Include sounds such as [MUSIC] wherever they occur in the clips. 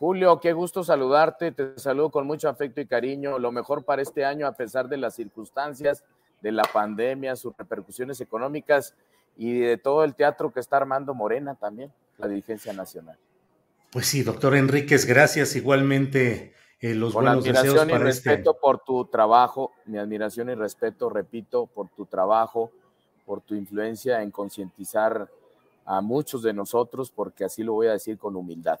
Julio, qué gusto saludarte. Te saludo con mucho afecto y cariño. Lo mejor para este año, a pesar de las circunstancias, de la pandemia, sus repercusiones económicas y de todo el teatro que está armando Morena también, la dirigencia nacional. Pues sí, doctor Enríquez, gracias. Igualmente, eh, los Con buenos admiración deseos y para este respeto por tu trabajo, mi admiración y respeto, repito, por tu trabajo, por tu influencia en concientizar a muchos de nosotros, porque así lo voy a decir con humildad.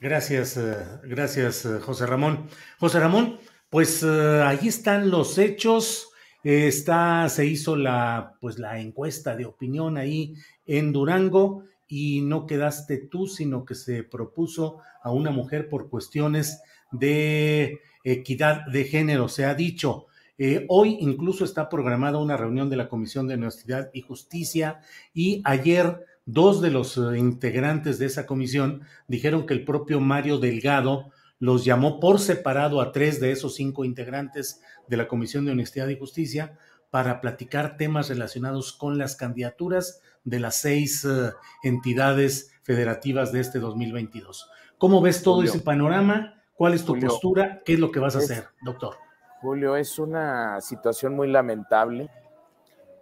Gracias, eh, gracias, eh, José Ramón. José Ramón, pues eh, ahí están los hechos. Está, se hizo la, pues la encuesta de opinión ahí en Durango y no quedaste tú, sino que se propuso a una mujer por cuestiones de equidad de género. Se ha dicho. Eh, hoy incluso está programada una reunión de la Comisión de Honestidad y Justicia y ayer dos de los eh, integrantes de esa comisión dijeron que el propio Mario Delgado los llamó por separado a tres de esos cinco integrantes de la Comisión de Honestidad y Justicia para platicar temas relacionados con las candidaturas de las seis eh, entidades federativas de este 2022. ¿Cómo ves todo Julio. ese panorama? ¿Cuál es tu Julio. postura? ¿Qué es lo que vas a Es- hacer, doctor? Julio, es una situación muy lamentable.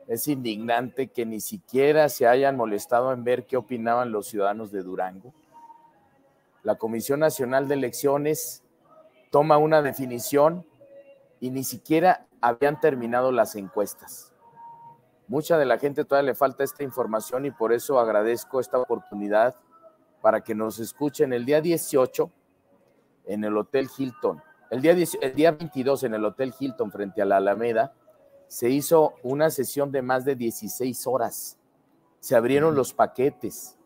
Es indignante que ni siquiera se hayan molestado en ver qué opinaban los ciudadanos de Durango. La Comisión Nacional de Elecciones toma una definición y ni siquiera habían terminado las encuestas. Mucha de la gente todavía le falta esta información y por eso agradezco esta oportunidad para que nos escuchen el día 18 en el Hotel Hilton. El día, 10 el día 22 en el Hotel Hilton frente a la Alameda se hizo una sesión de más de 16 horas. Se abrieron los paquetes.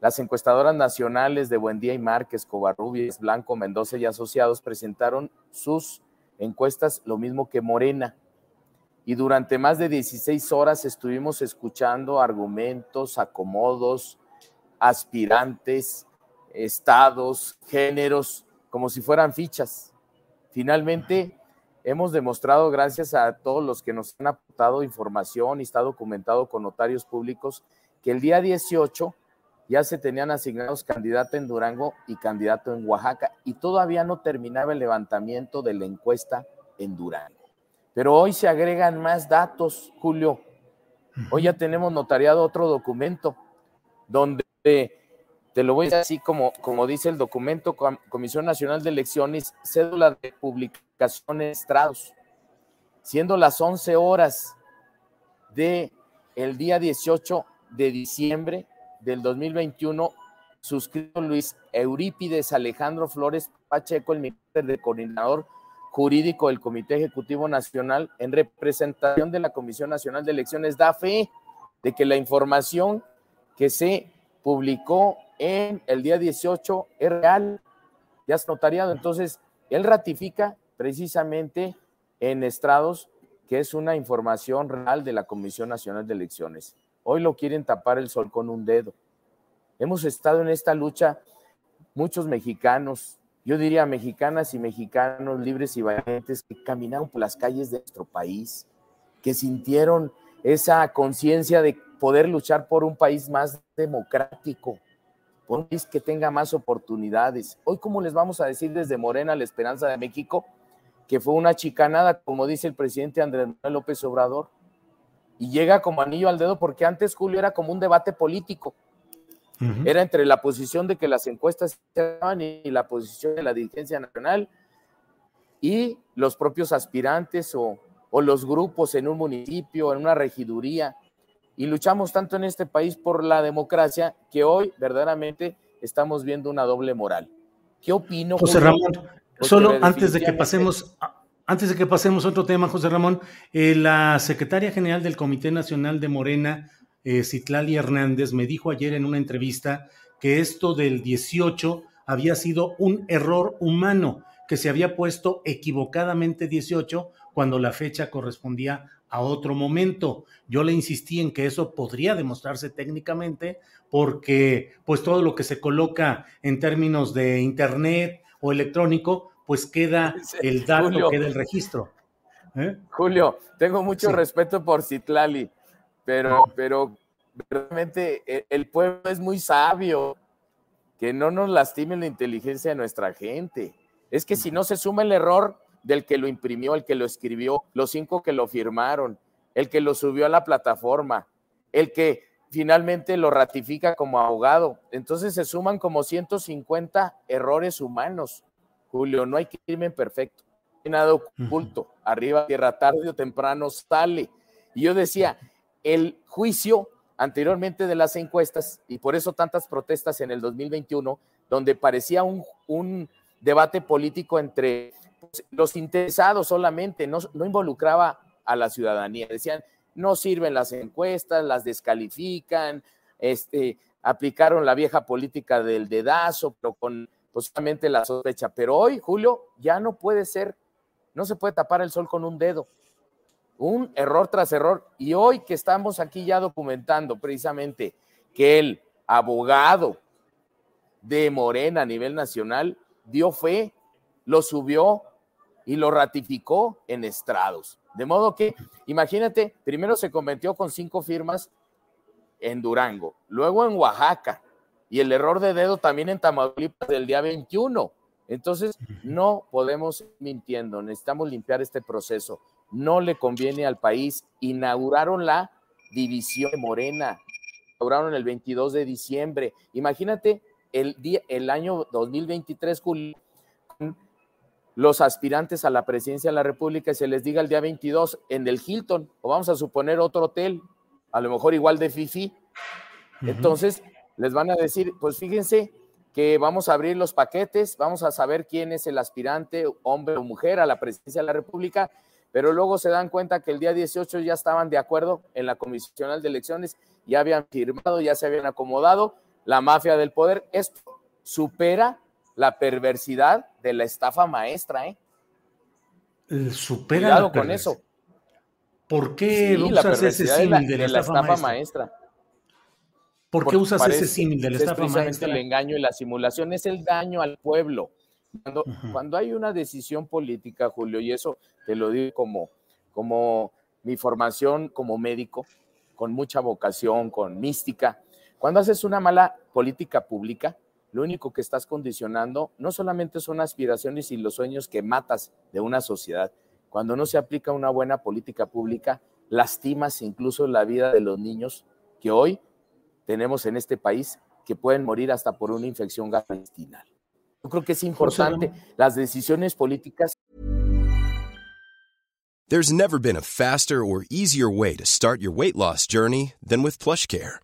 Las encuestadoras nacionales de Buendía y Márquez, Covarrubias, Blanco, Mendoza y Asociados presentaron sus encuestas, lo mismo que Morena. Y durante más de 16 horas estuvimos escuchando argumentos, acomodos, aspirantes, estados, géneros, como si fueran fichas. Finalmente, hemos demostrado, gracias a todos los que nos han aportado información y está documentado con notarios públicos, que el día 18 ya se tenían asignados candidato en Durango y candidato en Oaxaca, y todavía no terminaba el levantamiento de la encuesta en Durango. Pero hoy se agregan más datos, Julio. Hoy ya tenemos notariado otro documento donde te lo voy a decir así como, como dice el documento, Com- Comisión Nacional de Elecciones, cédula de publicación en estrados, siendo las 11 horas de el día 18 de diciembre del 2021, suscrito Luis Eurípides Alejandro Flores Pacheco, el ministro de coordinador jurídico del Comité Ejecutivo Nacional, en representación de la Comisión Nacional de Elecciones, da fe de que la información que se publicó en el día 18 es real, ya es notariado. Entonces, él ratifica precisamente en estrados que es una información real de la Comisión Nacional de Elecciones. Hoy lo quieren tapar el sol con un dedo. Hemos estado en esta lucha muchos mexicanos, yo diría mexicanas y mexicanos libres y valientes que caminaron por las calles de nuestro país, que sintieron esa conciencia de poder luchar por un país más democrático, por un país que tenga más oportunidades. Hoy, ¿cómo les vamos a decir desde Morena, la esperanza de México, que fue una chicanada, como dice el presidente Andrés Manuel López Obrador? Y llega como anillo al dedo porque antes, Julio, era como un debate político. Era entre la posición de que las encuestas estaban y la posición de la dirigencia nacional y los propios aspirantes o, o los grupos en un municipio, en una regiduría y luchamos tanto en este país por la democracia que hoy verdaderamente estamos viendo una doble moral. ¿Qué opino? José Ramón, solo antes de que pasemos, antes de que pasemos a otro tema, José Ramón, eh, la secretaria general del Comité Nacional de Morena, eh, Citlali Hernández, me dijo ayer en una entrevista que esto del 18 había sido un error humano, que se había puesto equivocadamente 18 cuando la fecha correspondía a otro momento. Yo le insistí en que eso podría demostrarse técnicamente porque pues todo lo que se coloca en términos de internet o electrónico, pues queda [LAUGHS] el dato, queda el registro. ¿eh? Julio, tengo mucho respeto por Citlali, pero, pero realmente e, el pueblo es muy sabio, que no nos lastime la inteligencia de nuestra gente. Es que si no se suma el error, del que lo imprimió, el que lo escribió, los cinco que lo firmaron, el que lo subió a la plataforma, el que finalmente lo ratifica como abogado. Entonces se suman como 150 errores humanos. Julio, no hay crimen perfecto, no hay nada oculto. Arriba, tierra, tarde o temprano sale. Y yo decía, el juicio anteriormente de las encuestas, y por eso tantas protestas en el 2021, donde parecía un, un debate político entre los interesados solamente, no, involucraba a la ciudadanía. Decían, no sirven las encuestas, las descalifican, este, aplicaron la vieja política del dedazo, pero con posiblemente la sospecha. Pero hoy, Julio, ya no puede ser, no se puede tapar el sol con un dedo. Un error tras error. Y hoy que estamos aquí ya documentando precisamente que el abogado de Morena a nivel nacional dio fe, lo subió y lo ratificó en estrados. De modo que, imagínate, primero se convirtió con cinco firmas en Durango, luego en Oaxaca y el error de dedo también en Tamaulipas del día 21. Entonces, no podemos ir mintiendo, necesitamos limpiar este proceso. No le conviene al país. Inauguraron la división de Morena, inauguraron el 22 de diciembre. Imagínate el, día, el año 2023, Julio, los aspirantes a la presidencia de la República y se les diga el día 22 en el Hilton, o vamos a suponer otro hotel, a lo mejor igual de Fifi. Entonces, les van a decir, pues fíjense que vamos a abrir los paquetes, vamos a saber quién es el aspirante, hombre o mujer, a la presidencia de la República, pero luego se dan cuenta que el día 18 ya estaban de acuerdo en la Comisión de Elecciones, ya habían firmado, ya se habían acomodado, la mafia del poder. Esto supera la perversidad de la estafa maestra, ¿eh? supera con eso. ¿Por qué usas ese símil de, la, estafa, maestra? ¿Por qué usas ese símil de la estafa maestra? El engaño y la simulación es el daño al pueblo. Cuando, cuando, hay una decisión política, Julio, y eso te lo digo como, como mi formación como médico, con mucha vocación, con mística, cuando haces una mala política pública, lo único que estás condicionando no solamente son aspiraciones y los sueños que matas de una sociedad. Cuando no se aplica una buena política pública, lastimas incluso la vida de los niños que hoy tenemos en este país que pueden morir hasta por una infección gastrointestinal. Yo creo que es importante las decisiones políticas. There's never been a faster or easier way to start your weight loss journey than with PlushCare.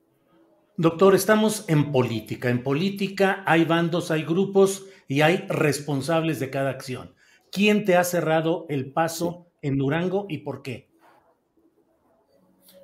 Doctor, estamos en política. En política hay bandos, hay grupos y hay responsables de cada acción. ¿Quién te ha cerrado el paso en Durango y por qué?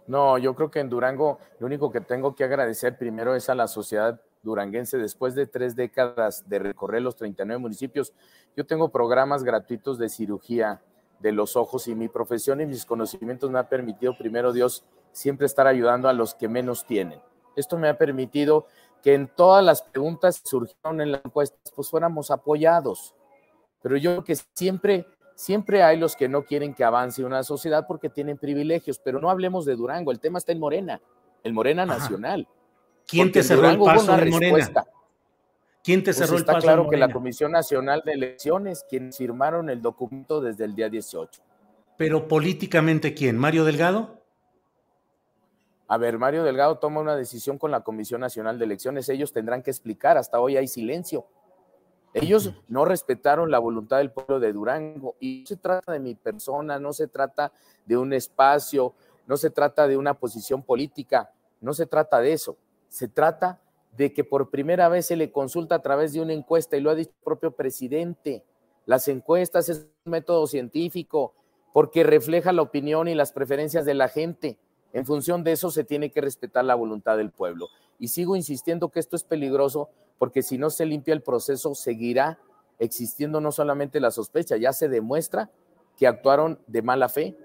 No, yo creo que en Durango lo único que tengo que agradecer primero es a la sociedad duranguense. Después de tres décadas de recorrer los 39 municipios, yo tengo programas gratuitos de cirugía de los ojos y mi profesión y mis conocimientos me ha permitido, primero Dios, siempre estar ayudando a los que menos tienen. Esto me ha permitido que en todas las preguntas que surgieron en la encuesta, pues fuéramos apoyados. Pero yo creo que siempre, siempre hay los que no quieren que avance una sociedad porque tienen privilegios, pero no hablemos de Durango, el tema está en Morena, el Morena Ajá. nacional. ¿Quién te en cerró el Durango hubo paso de Morena? ¿Quién te Pues cerró el está paso claro de que la? Comisión Nacional de Elecciones, quienes firmaron el documento desde el día 18. Pero políticamente, ¿quién? ¿Mario Delgado? A ver, Mario Delgado toma una decisión con la Comisión Nacional de Elecciones. Ellos tendrán que explicar. Hasta hoy hay silencio. Ellos no respetaron la voluntad del pueblo de Durango. Y no se trata de mi persona, no se trata de un espacio, no se trata de una posición política, no se trata de eso. Se trata de que por primera vez se le consulta a través de una encuesta, y lo ha dicho el propio presidente. Las encuestas es un método científico porque refleja la opinión y las preferencias de la gente. En función de eso se tiene que respetar la voluntad del pueblo. Y sigo insistiendo que esto es peligroso porque si no se limpia el proceso seguirá existiendo no solamente la sospecha, ya se demuestra que actuaron de mala fe,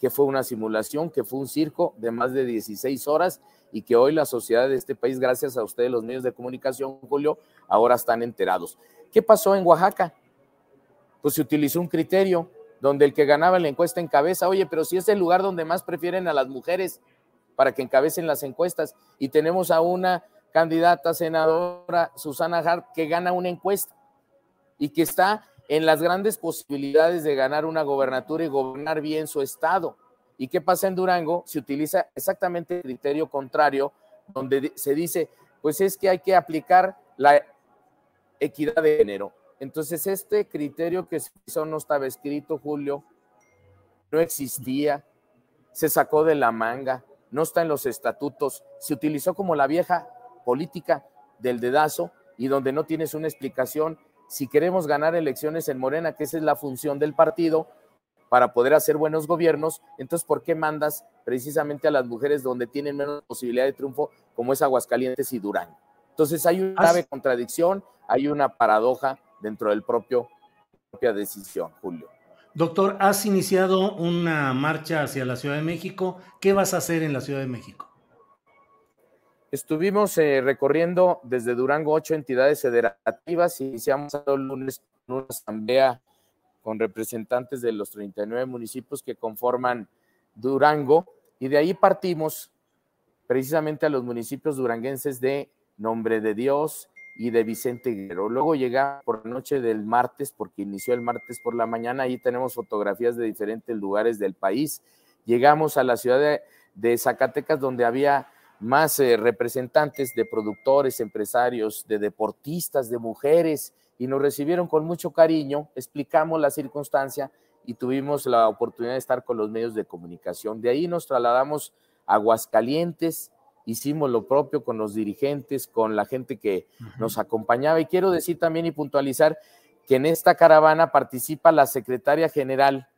que fue una simulación, que fue un circo de más de 16 horas y que hoy la sociedad de este país, gracias a ustedes los medios de comunicación, Julio, ahora están enterados. ¿Qué pasó en Oaxaca? Pues se utilizó un criterio donde el que ganaba la encuesta encabeza, oye, pero si es el lugar donde más prefieren a las mujeres para que encabecen las encuestas y tenemos a una candidata senadora, Susana Hart, que gana una encuesta y que está en las grandes posibilidades de ganar una gobernatura y gobernar bien su estado. ¿Y qué pasa en Durango? Se utiliza exactamente el criterio contrario, donde se dice, pues es que hay que aplicar la equidad de género. Entonces, este criterio que se hizo no estaba escrito, Julio, no existía, se sacó de la manga, no está en los estatutos, se utilizó como la vieja política del dedazo y donde no tienes una explicación. Si queremos ganar elecciones en Morena, que esa es la función del partido, para poder hacer buenos gobiernos, entonces, ¿por qué mandas precisamente a las mujeres donde tienen menos posibilidad de triunfo, como es Aguascalientes y Durango? Entonces, hay una grave contradicción, hay una paradoja dentro del propio propia decisión, Julio. Doctor, has iniciado una marcha hacia la Ciudad de México. ¿Qué vas a hacer en la Ciudad de México? Estuvimos eh, recorriendo desde Durango ocho entidades federativas. Iniciamos el lunes una asamblea con representantes de los 39 municipios que conforman Durango y de ahí partimos precisamente a los municipios duranguenses de Nombre de Dios y de Vicente Guerrero. Luego llega por la noche del martes, porque inició el martes por la mañana, ahí tenemos fotografías de diferentes lugares del país. Llegamos a la ciudad de, de Zacatecas, donde había más eh, representantes de productores, empresarios, de deportistas, de mujeres, y nos recibieron con mucho cariño, explicamos la circunstancia y tuvimos la oportunidad de estar con los medios de comunicación. De ahí nos trasladamos a Aguascalientes, hicimos lo propio con los dirigentes, con la gente que uh -huh. nos acompañaba. Y quiero decir también y puntualizar que en esta caravana participa la secretaria general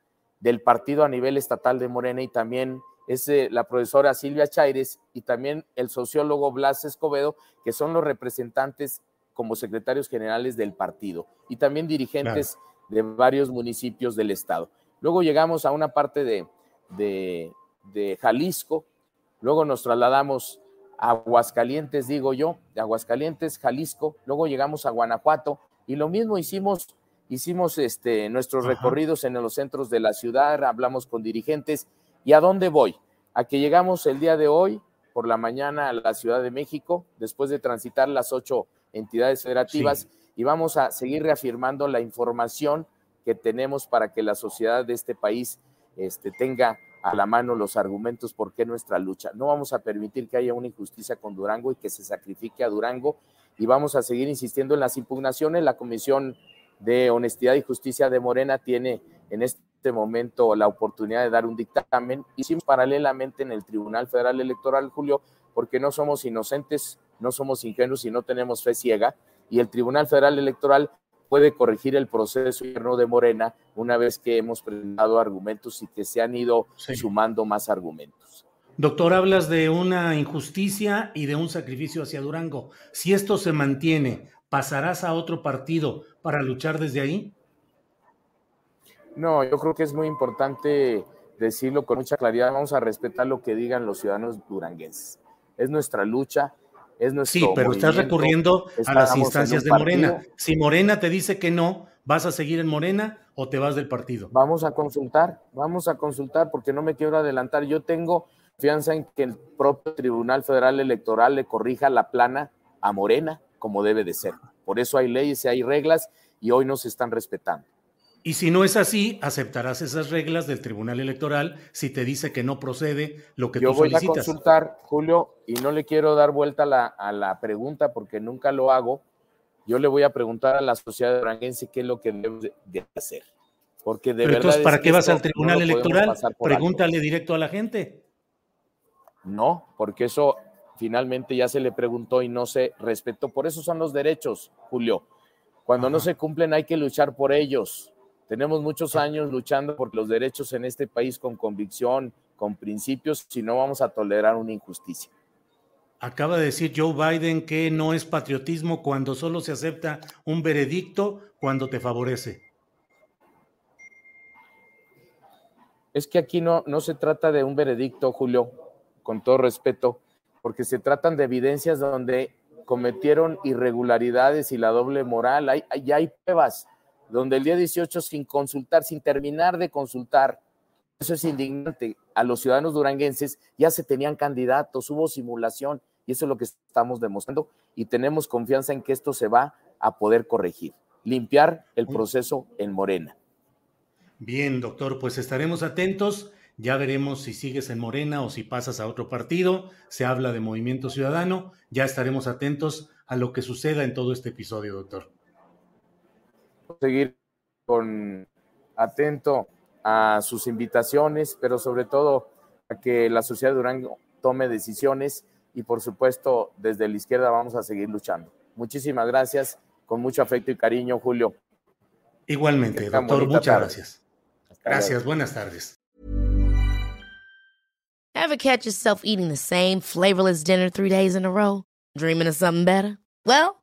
del partido a nivel estatal de Morena y también es la profesora Silvia Chaires y también el sociólogo Blas Escobedo, que son los representantes como secretarios generales del partido y también dirigentes claro. de varios municipios del estado. Luego llegamos a una parte de, de, de Jalisco, luego nos trasladamos a Aguascalientes, digo yo, de Aguascalientes, Jalisco, luego llegamos a Guanajuato y lo mismo hicimos, hicimos este, nuestros Ajá. recorridos en los centros de la ciudad, hablamos con dirigentes. Y a dónde voy, a que llegamos el día de hoy por la mañana a la Ciudad de México, después de transitar las ocho entidades federativas, y vamos a seguir reafirmando la información que tenemos para que la sociedad de este país este, tenga a la mano los argumentos por qué nuestra lucha. No vamos a permitir que haya una injusticia con Durango y que se sacrifique a Durango y vamos a seguir insistiendo en las impugnaciones. La Comisión de Honestidad y Justicia de Morena tiene en este momento la oportunidad de dar un dictamen sin paralelamente en el Tribunal Federal Electoral, Julio, porque no somos inocentes, no somos ingenuos y no tenemos fe ciega. Y el Tribunal Federal Electoral puede corregir el proceso interno de Morena una vez que hemos presentado argumentos y que se han ido sumando más argumentos. Doctor, hablas de una injusticia y de un sacrificio hacia Durango. Si esto se mantiene, ¿pasarás a otro partido para luchar desde ahí? No, yo creo que es muy importante decirlo con mucha claridad. Vamos a respetar lo que digan los ciudadanos duranguenses. Es nuestra lucha, es nuestro Sí, pero estás recurriendo a las instancias de Morena. Si Morena te dice que no, ¿vas a seguir en Morena o te vas del partido? Vamos a consultar, vamos a consultar porque no me quiero adelantar. Yo tengo confianza en que el propio Tribunal Federal Electoral le corrija la plana a Morena como debe de ser. Por eso hay leyes y hay reglas y hoy no se están respetando. Y si no es así, aceptarás esas reglas del Tribunal Electoral si te dice que no procede lo que Yo tú solicitas. Yo voy a consultar, Julio, y no le quiero dar vuelta a la, a la, pregunta porque nunca lo hago. Yo le voy a preguntar a la sociedad duranguense qué es lo que debe de hacer. Porque de Pero verdad entonces, ¿para qué vas al Tribunal no Electoral? Pregúntale directo a la gente. No, porque eso finalmente ya se le preguntó y no se respetó. Por eso son los derechos, Julio. Cuando no se cumplen hay que luchar por ellos. Tenemos muchos años luchando por los derechos en este país con convicción, con principios, si no vamos a tolerar una injusticia. Acaba de decir Joe Biden que no es patriotismo cuando solo se acepta un veredicto cuando te favorece. Es que aquí no, no se trata de un veredicto, Julio, con todo respeto, porque se tratan de evidencias donde cometieron irregularidades y la doble moral. Hay, ya hay pruebas donde el día 18, sin consultar, sin terminar de consultar, eso es indignante, a los ciudadanos duranguenses ya se tenían candidatos, hubo simulación y eso es lo que estamos demostrando y tenemos confianza en que esto se va a poder corregir, limpiar el proceso en Morena. Bien, doctor, pues estaremos atentos. Ya veremos si sigues en Morena o si pasas a otro partido. Se habla de Movimiento Ciudadano. Ya estaremos atentos a lo que suceda en todo este episodio, doctor. Seguir con atento a sus invitaciones, pero sobre todo a que la sociedad de Durango tome decisiones y por supuesto desde la izquierda vamos a seguir luchando. Muchísimas gracias, con mucho afecto y cariño, Julio. Igualmente, doctor, muchas tarde. gracias. Hasta Gracias, luego. buenas tardes. Ever catch yourself eating the same flavorless dinner three days in a row? Dreaming of something better? Well,